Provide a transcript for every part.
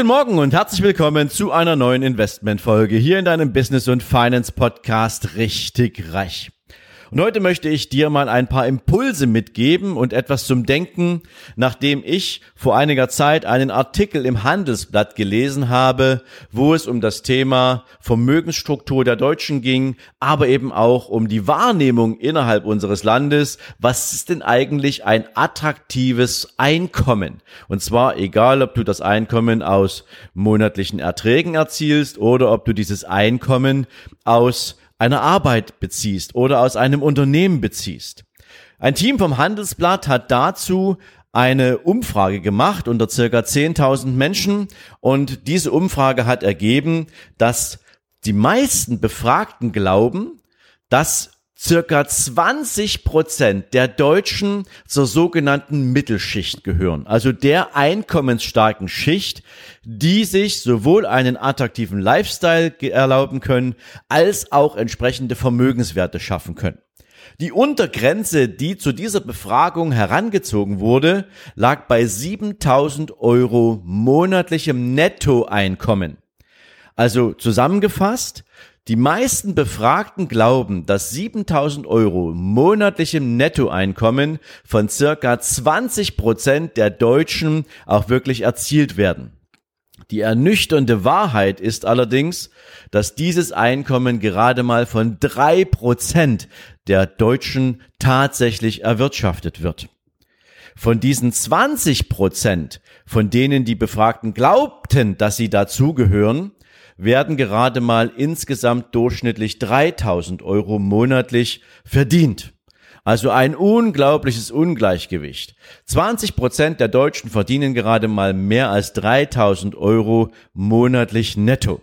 Guten Morgen und herzlich willkommen zu einer neuen Investmentfolge hier in deinem Business und Finance Podcast Richtig Reich. Und heute möchte ich dir mal ein paar Impulse mitgeben und etwas zum Denken, nachdem ich vor einiger Zeit einen Artikel im Handelsblatt gelesen habe, wo es um das Thema Vermögensstruktur der Deutschen ging, aber eben auch um die Wahrnehmung innerhalb unseres Landes. Was ist denn eigentlich ein attraktives Einkommen? Und zwar egal, ob du das Einkommen aus monatlichen Erträgen erzielst oder ob du dieses Einkommen aus einer Arbeit beziehst oder aus einem Unternehmen beziehst. Ein Team vom Handelsblatt hat dazu eine Umfrage gemacht unter circa 10.000 Menschen und diese Umfrage hat ergeben, dass die meisten Befragten glauben, dass circa 20 Prozent der Deutschen zur sogenannten Mittelschicht gehören, also der einkommensstarken Schicht, die sich sowohl einen attraktiven Lifestyle erlauben können, als auch entsprechende Vermögenswerte schaffen können. Die Untergrenze, die zu dieser Befragung herangezogen wurde, lag bei 7000 Euro monatlichem Nettoeinkommen. Also zusammengefasst, die meisten Befragten glauben, dass 7000 Euro monatlichem Nettoeinkommen von circa 20 Prozent der Deutschen auch wirklich erzielt werden. Die ernüchternde Wahrheit ist allerdings, dass dieses Einkommen gerade mal von drei Prozent der Deutschen tatsächlich erwirtschaftet wird. Von diesen 20 Prozent, von denen die Befragten glaubten, dass sie dazugehören, werden gerade mal insgesamt durchschnittlich 3000 Euro monatlich verdient. Also ein unglaubliches Ungleichgewicht. 20 Prozent der Deutschen verdienen gerade mal mehr als 3000 Euro monatlich netto.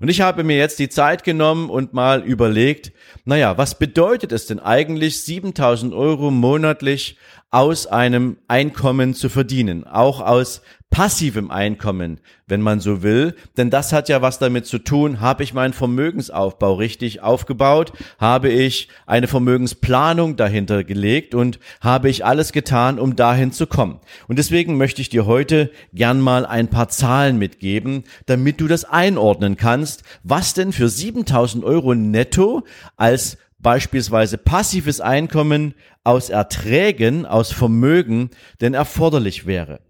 Und ich habe mir jetzt die Zeit genommen und mal überlegt, naja, was bedeutet es denn eigentlich, 7000 Euro monatlich aus einem Einkommen zu verdienen, auch aus passivem Einkommen, wenn man so will, denn das hat ja was damit zu tun, habe ich meinen Vermögensaufbau richtig aufgebaut, habe ich eine Vermögensplanung dahinter gelegt? Und habe ich alles getan, um dahin zu kommen. Und deswegen möchte ich dir heute gern mal ein paar Zahlen mitgeben, damit du das einordnen kannst, was denn für 7000 Euro netto als beispielsweise passives Einkommen aus Erträgen, aus Vermögen denn erforderlich wäre.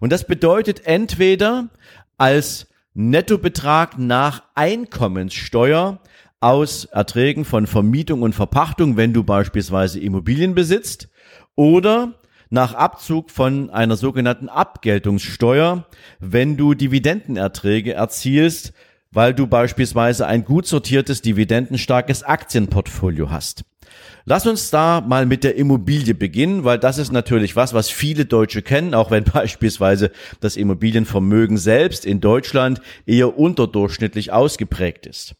Und das bedeutet entweder als Nettobetrag nach Einkommenssteuer aus Erträgen von Vermietung und Verpachtung, wenn du beispielsweise Immobilien besitzt, oder nach Abzug von einer sogenannten Abgeltungssteuer, wenn du Dividendenerträge erzielst, weil du beispielsweise ein gut sortiertes, dividendenstarkes Aktienportfolio hast. Lass uns da mal mit der Immobilie beginnen, weil das ist natürlich was, was viele Deutsche kennen, auch wenn beispielsweise das Immobilienvermögen selbst in Deutschland eher unterdurchschnittlich ausgeprägt ist.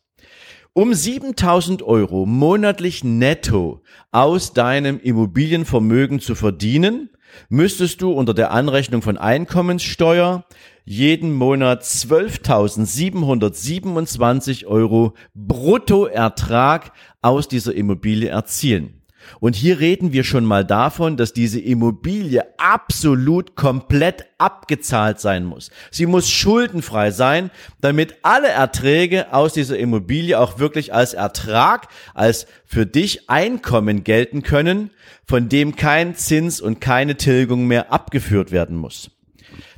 Um 7000 Euro monatlich netto aus deinem Immobilienvermögen zu verdienen, müsstest du unter der Anrechnung von Einkommenssteuer jeden Monat 12.727 Euro Bruttoertrag aus dieser Immobilie erzielen. Und hier reden wir schon mal davon, dass diese Immobilie absolut komplett abgezahlt sein muss. Sie muss schuldenfrei sein, damit alle Erträge aus dieser Immobilie auch wirklich als Ertrag, als für dich Einkommen gelten können, von dem kein Zins und keine Tilgung mehr abgeführt werden muss.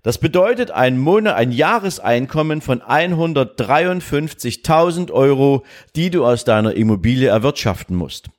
Das bedeutet ein Monat, ein Jahreseinkommen von 153.000 Euro, die du aus deiner Immobilie erwirtschaften musst.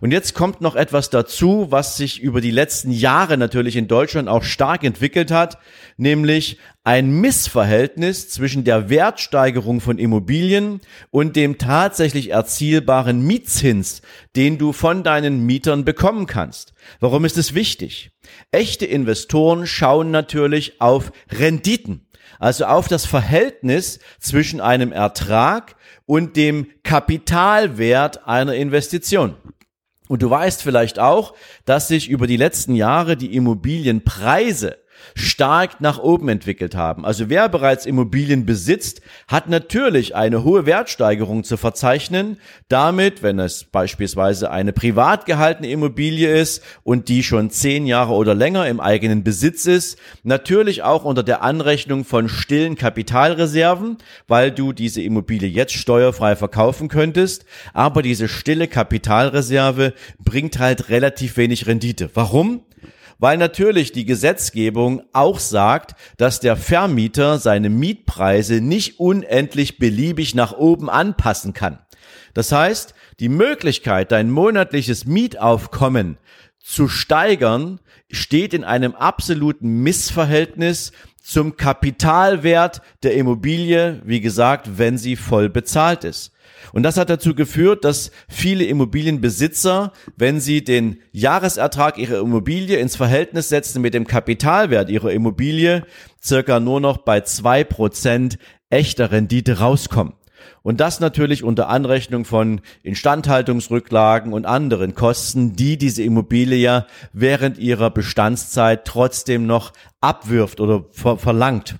Und jetzt kommt noch etwas dazu, was sich über die letzten Jahre natürlich in Deutschland auch stark entwickelt hat, nämlich ein Missverhältnis zwischen der Wertsteigerung von Immobilien und dem tatsächlich erzielbaren Mietzins, den du von deinen Mietern bekommen kannst. Warum ist es wichtig? Echte Investoren schauen natürlich auf Renditen also auf das Verhältnis zwischen einem Ertrag und dem Kapitalwert einer Investition. Und du weißt vielleicht auch, dass sich über die letzten Jahre die Immobilienpreise stark nach oben entwickelt haben. Also wer bereits Immobilien besitzt, hat natürlich eine hohe Wertsteigerung zu verzeichnen. Damit, wenn es beispielsweise eine privat gehaltene Immobilie ist und die schon zehn Jahre oder länger im eigenen Besitz ist, natürlich auch unter der Anrechnung von stillen Kapitalreserven, weil du diese Immobilie jetzt steuerfrei verkaufen könntest. Aber diese stille Kapitalreserve bringt halt relativ wenig Rendite. Warum? Weil natürlich die Gesetzgebung auch sagt, dass der Vermieter seine Mietpreise nicht unendlich beliebig nach oben anpassen kann. Das heißt, die Möglichkeit, dein monatliches Mietaufkommen zu steigern, steht in einem absoluten Missverhältnis zum Kapitalwert der Immobilie, wie gesagt, wenn sie voll bezahlt ist. Und das hat dazu geführt, dass viele Immobilienbesitzer, wenn sie den Jahresertrag ihrer Immobilie ins Verhältnis setzen mit dem Kapitalwert ihrer Immobilie, circa nur noch bei zwei Prozent echter Rendite rauskommen. Und das natürlich unter Anrechnung von Instandhaltungsrücklagen und anderen Kosten, die diese Immobilie ja während ihrer Bestandszeit trotzdem noch abwirft oder ver verlangt.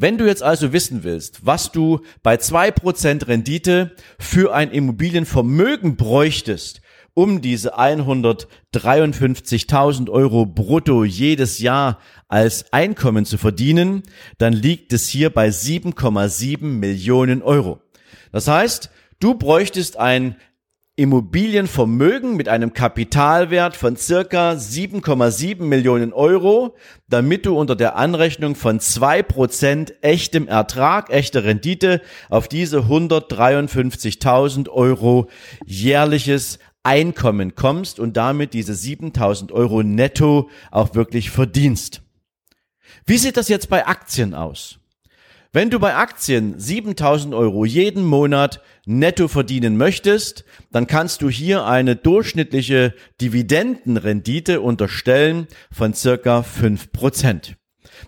Wenn du jetzt also wissen willst, was du bei zwei Prozent Rendite für ein Immobilienvermögen bräuchtest, um diese 153.000 Euro brutto jedes Jahr als Einkommen zu verdienen, dann liegt es hier bei 7,7 Millionen Euro. Das heißt, du bräuchtest ein Immobilienvermögen mit einem Kapitalwert von circa 7,7 Millionen Euro, damit du unter der Anrechnung von zwei Prozent echtem Ertrag, echter Rendite auf diese 153.000 Euro jährliches Einkommen kommst und damit diese 7.000 Euro netto auch wirklich verdienst. Wie sieht das jetzt bei Aktien aus? Wenn du bei Aktien 7000 Euro jeden Monat netto verdienen möchtest, dann kannst du hier eine durchschnittliche Dividendenrendite unterstellen von circa 5%.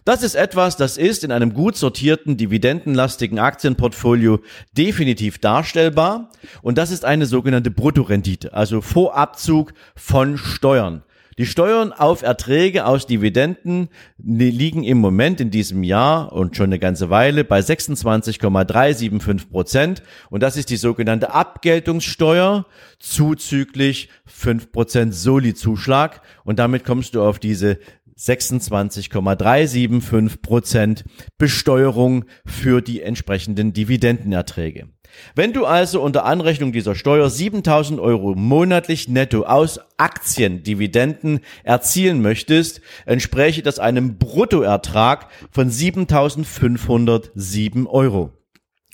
Das ist etwas, das ist in einem gut sortierten, dividendenlastigen Aktienportfolio definitiv darstellbar. Und das ist eine sogenannte Bruttorendite, also Vorabzug von Steuern. Die Steuern auf Erträge aus Dividenden liegen im Moment in diesem Jahr und schon eine ganze Weile bei 26,375 Prozent. Und das ist die sogenannte Abgeltungssteuer zuzüglich 5 Prozent Soli-Zuschlag. Und damit kommst du auf diese 26,375 Prozent Besteuerung für die entsprechenden Dividendenerträge. Wenn du also unter Anrechnung dieser Steuer 7000 Euro monatlich netto aus Aktiendividenden erzielen möchtest, entspräche das einem Bruttoertrag von 7507 Euro.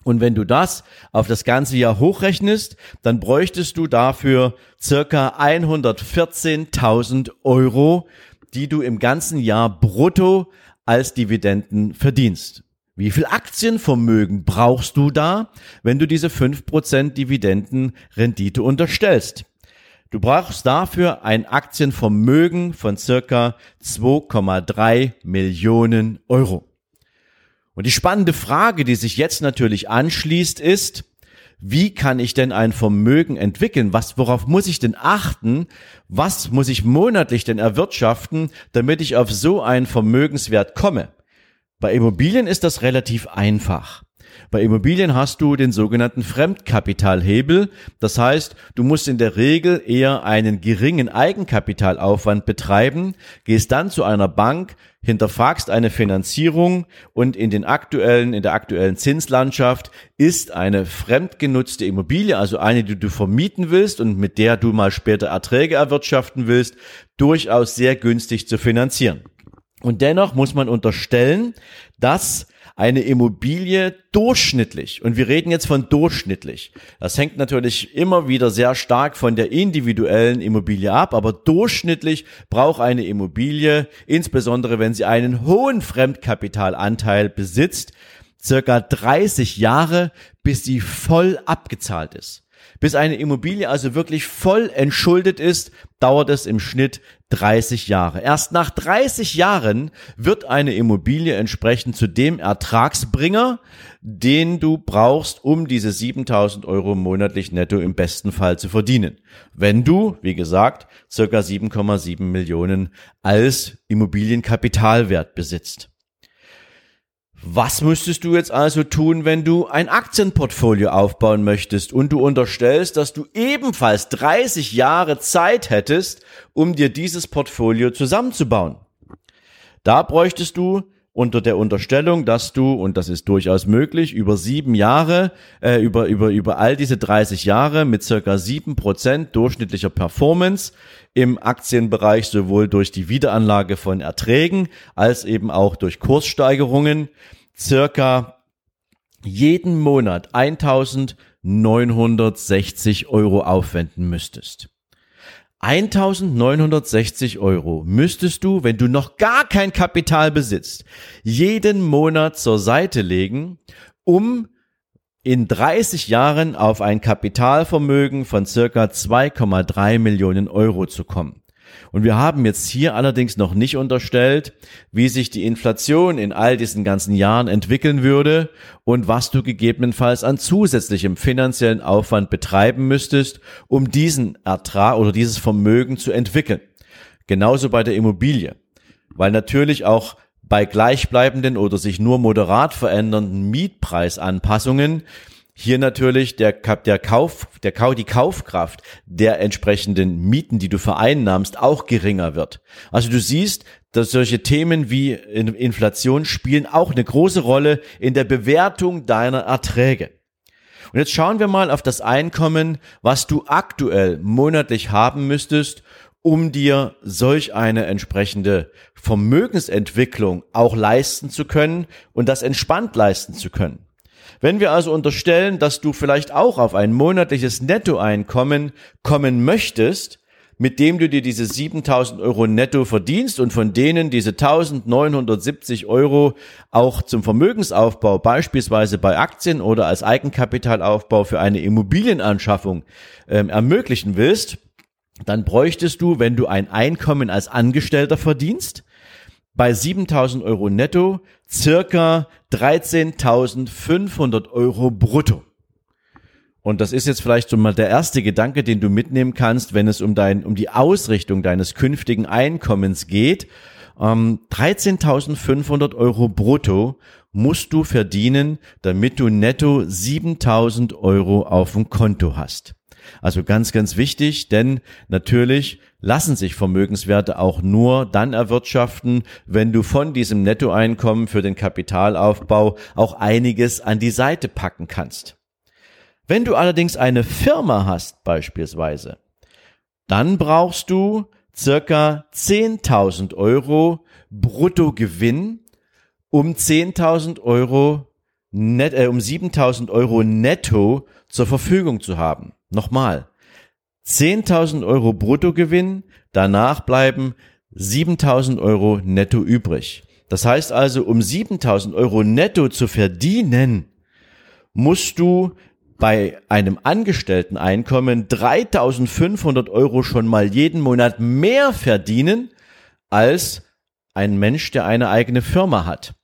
Und wenn du das auf das ganze Jahr hochrechnest, dann bräuchtest du dafür circa 114.000 Euro, die du im ganzen Jahr brutto als Dividenden verdienst. Wie viel Aktienvermögen brauchst du da, wenn du diese 5% Dividendenrendite unterstellst? Du brauchst dafür ein Aktienvermögen von circa 2,3 Millionen Euro. Und die spannende Frage, die sich jetzt natürlich anschließt, ist, wie kann ich denn ein Vermögen entwickeln? Was, worauf muss ich denn achten? Was muss ich monatlich denn erwirtschaften, damit ich auf so einen Vermögenswert komme? Bei Immobilien ist das relativ einfach. Bei Immobilien hast du den sogenannten Fremdkapitalhebel. Das heißt, du musst in der Regel eher einen geringen Eigenkapitalaufwand betreiben, gehst dann zu einer Bank, hinterfragst eine Finanzierung und in den aktuellen, in der aktuellen Zinslandschaft ist eine fremdgenutzte Immobilie, also eine, die du vermieten willst und mit der du mal später Erträge erwirtschaften willst, durchaus sehr günstig zu finanzieren. Und dennoch muss man unterstellen, dass eine Immobilie durchschnittlich, und wir reden jetzt von durchschnittlich, das hängt natürlich immer wieder sehr stark von der individuellen Immobilie ab, aber durchschnittlich braucht eine Immobilie, insbesondere wenn sie einen hohen Fremdkapitalanteil besitzt, circa 30 Jahre, bis sie voll abgezahlt ist. Bis eine Immobilie also wirklich voll entschuldet ist, dauert es im Schnitt 30 Jahre. Erst nach 30 Jahren wird eine Immobilie entsprechend zu dem Ertragsbringer, den du brauchst, um diese 7000 Euro monatlich netto im besten Fall zu verdienen. Wenn du, wie gesagt, circa 7,7 Millionen als Immobilienkapitalwert besitzt. Was müsstest du jetzt also tun, wenn du ein Aktienportfolio aufbauen möchtest und du unterstellst, dass du ebenfalls 30 Jahre Zeit hättest, um dir dieses Portfolio zusammenzubauen? Da bräuchtest du unter der Unterstellung, dass du, und das ist durchaus möglich, über sieben Jahre, äh, über, über, über all diese 30 Jahre mit circa sieben Prozent durchschnittlicher Performance im Aktienbereich sowohl durch die Wiederanlage von Erträgen als eben auch durch Kurssteigerungen circa jeden Monat 1960 Euro aufwenden müsstest. 1960 Euro müsstest du, wenn du noch gar kein Kapital besitzt, jeden Monat zur Seite legen, um in 30 Jahren auf ein Kapitalvermögen von circa 2,3 Millionen Euro zu kommen. Und wir haben jetzt hier allerdings noch nicht unterstellt, wie sich die Inflation in all diesen ganzen Jahren entwickeln würde und was du gegebenenfalls an zusätzlichem finanziellen Aufwand betreiben müsstest, um diesen Ertrag oder dieses Vermögen zu entwickeln. Genauso bei der Immobilie. Weil natürlich auch bei gleichbleibenden oder sich nur moderat verändernden Mietpreisanpassungen hier natürlich der, der Kauf, der Kau, die Kaufkraft der entsprechenden Mieten, die du vereinnahmst, auch geringer wird. Also du siehst, dass solche Themen wie Inflation spielen auch eine große Rolle in der Bewertung deiner Erträge. Und jetzt schauen wir mal auf das Einkommen, was du aktuell monatlich haben müsstest, um dir solch eine entsprechende Vermögensentwicklung auch leisten zu können und das entspannt leisten zu können. Wenn wir also unterstellen, dass du vielleicht auch auf ein monatliches Nettoeinkommen kommen möchtest, mit dem du dir diese 7000 Euro netto verdienst und von denen diese 1970 Euro auch zum Vermögensaufbau beispielsweise bei Aktien oder als Eigenkapitalaufbau für eine Immobilienanschaffung ähm, ermöglichen willst, dann bräuchtest du, wenn du ein Einkommen als Angestellter verdienst, bei 7000 Euro netto circa 13.500 Euro brutto. Und das ist jetzt vielleicht so mal der erste Gedanke, den du mitnehmen kannst, wenn es um dein, um die Ausrichtung deines künftigen Einkommens geht. Ähm, 13.500 Euro brutto musst du verdienen, damit du netto 7.000 Euro auf dem Konto hast. Also ganz, ganz wichtig, denn natürlich lassen sich Vermögenswerte auch nur dann erwirtschaften, wenn du von diesem Nettoeinkommen für den Kapitalaufbau auch einiges an die Seite packen kannst. Wenn du allerdings eine Firma hast beispielsweise, dann brauchst du circa 10.000 Euro Bruttogewinn, um 10.000 Euro net, äh, um 7.000 Euro netto zur Verfügung zu haben. Nochmal. 10.000 Euro Bruttogewinn, danach bleiben 7.000 Euro netto übrig. Das heißt also, um 7.000 Euro netto zu verdienen, musst du bei einem Angestellteneinkommen 3.500 Euro schon mal jeden Monat mehr verdienen als ein Mensch, der eine eigene Firma hat.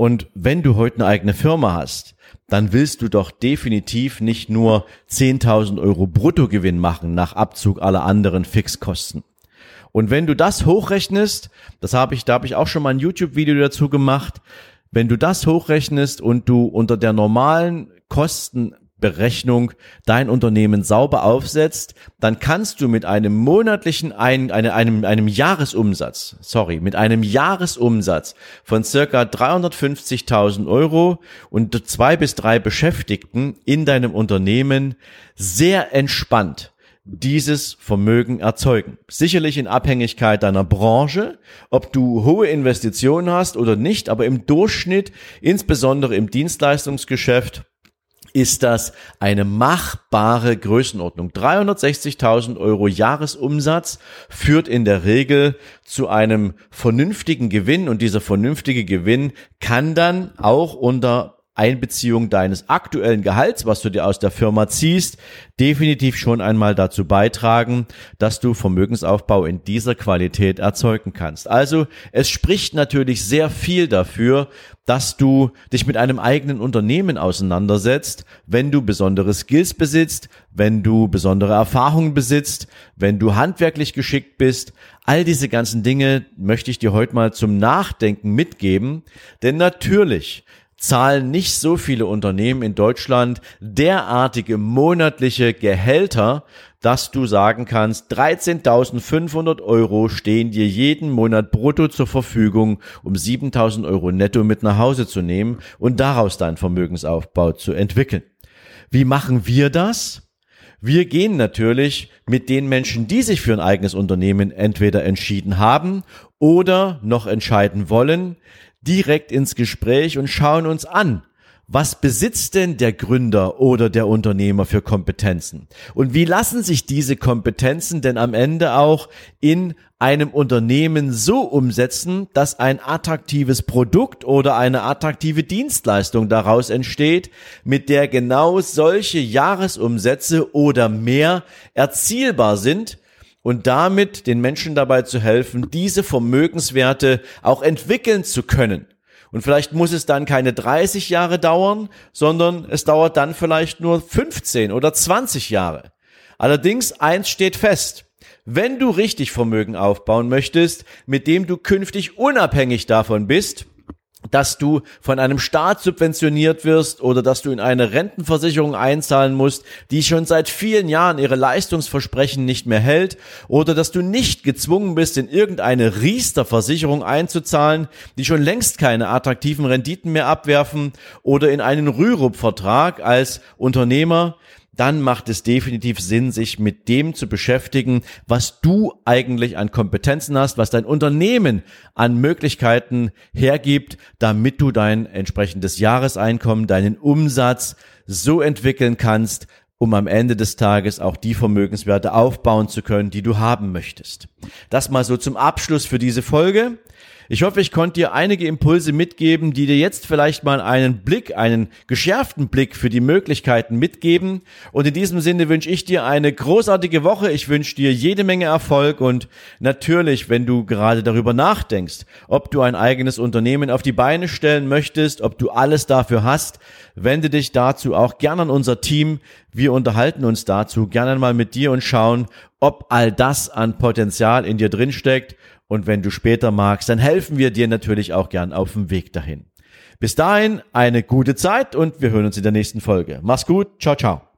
Und wenn du heute eine eigene Firma hast, dann willst du doch definitiv nicht nur 10.000 Euro Bruttogewinn machen nach Abzug aller anderen Fixkosten. Und wenn du das hochrechnest, das habe ich, da habe ich auch schon mal ein YouTube-Video dazu gemacht, wenn du das hochrechnest und du unter der normalen Kosten Berechnung dein Unternehmen sauber aufsetzt, dann kannst du mit einem monatlichen, ein, eine, einem, einem Jahresumsatz, sorry, mit einem Jahresumsatz von circa 350.000 Euro und zwei bis drei Beschäftigten in deinem Unternehmen sehr entspannt dieses Vermögen erzeugen. Sicherlich in Abhängigkeit deiner Branche, ob du hohe Investitionen hast oder nicht, aber im Durchschnitt, insbesondere im Dienstleistungsgeschäft, ist das eine machbare Größenordnung. 360.000 Euro Jahresumsatz führt in der Regel zu einem vernünftigen Gewinn und dieser vernünftige Gewinn kann dann auch unter Einbeziehung deines aktuellen Gehalts, was du dir aus der Firma ziehst, definitiv schon einmal dazu beitragen, dass du Vermögensaufbau in dieser Qualität erzeugen kannst. Also es spricht natürlich sehr viel dafür, dass du dich mit einem eigenen Unternehmen auseinandersetzt, wenn du besondere Skills besitzt, wenn du besondere Erfahrungen besitzt, wenn du handwerklich geschickt bist. All diese ganzen Dinge möchte ich dir heute mal zum Nachdenken mitgeben, denn natürlich zahlen nicht so viele Unternehmen in Deutschland derartige monatliche Gehälter, dass du sagen kannst, 13.500 Euro stehen dir jeden Monat brutto zur Verfügung, um 7.000 Euro netto mit nach Hause zu nehmen und daraus deinen Vermögensaufbau zu entwickeln. Wie machen wir das? Wir gehen natürlich mit den Menschen, die sich für ein eigenes Unternehmen entweder entschieden haben oder noch entscheiden wollen, direkt ins Gespräch und schauen uns an, was besitzt denn der Gründer oder der Unternehmer für Kompetenzen? Und wie lassen sich diese Kompetenzen denn am Ende auch in einem Unternehmen so umsetzen, dass ein attraktives Produkt oder eine attraktive Dienstleistung daraus entsteht, mit der genau solche Jahresumsätze oder mehr erzielbar sind, und damit den Menschen dabei zu helfen, diese Vermögenswerte auch entwickeln zu können. Und vielleicht muss es dann keine 30 Jahre dauern, sondern es dauert dann vielleicht nur 15 oder 20 Jahre. Allerdings eins steht fest. Wenn du richtig Vermögen aufbauen möchtest, mit dem du künftig unabhängig davon bist, dass du von einem Staat subventioniert wirst oder dass du in eine Rentenversicherung einzahlen musst, die schon seit vielen Jahren ihre Leistungsversprechen nicht mehr hält oder dass du nicht gezwungen bist, in irgendeine Riester-Versicherung einzuzahlen, die schon längst keine attraktiven Renditen mehr abwerfen oder in einen Rürup-Vertrag als Unternehmer, dann macht es definitiv Sinn, sich mit dem zu beschäftigen, was du eigentlich an Kompetenzen hast, was dein Unternehmen an Möglichkeiten hergibt, damit du dein entsprechendes Jahreseinkommen, deinen Umsatz so entwickeln kannst, um am Ende des Tages auch die Vermögenswerte aufbauen zu können, die du haben möchtest. Das mal so zum Abschluss für diese Folge. Ich hoffe, ich konnte dir einige Impulse mitgeben, die dir jetzt vielleicht mal einen Blick, einen geschärften Blick für die Möglichkeiten mitgeben. Und in diesem Sinne wünsche ich dir eine großartige Woche. Ich wünsche dir jede Menge Erfolg und natürlich, wenn du gerade darüber nachdenkst, ob du ein eigenes Unternehmen auf die Beine stellen möchtest, ob du alles dafür hast, wende dich dazu auch gerne an unser Team. Wir unterhalten uns dazu gerne mal mit dir und schauen, ob all das an Potenzial in dir drinsteckt und wenn du später magst, dann helfen wir dir natürlich auch gern auf dem Weg dahin. Bis dahin eine gute Zeit und wir hören uns in der nächsten Folge. Mach's gut. Ciao, ciao.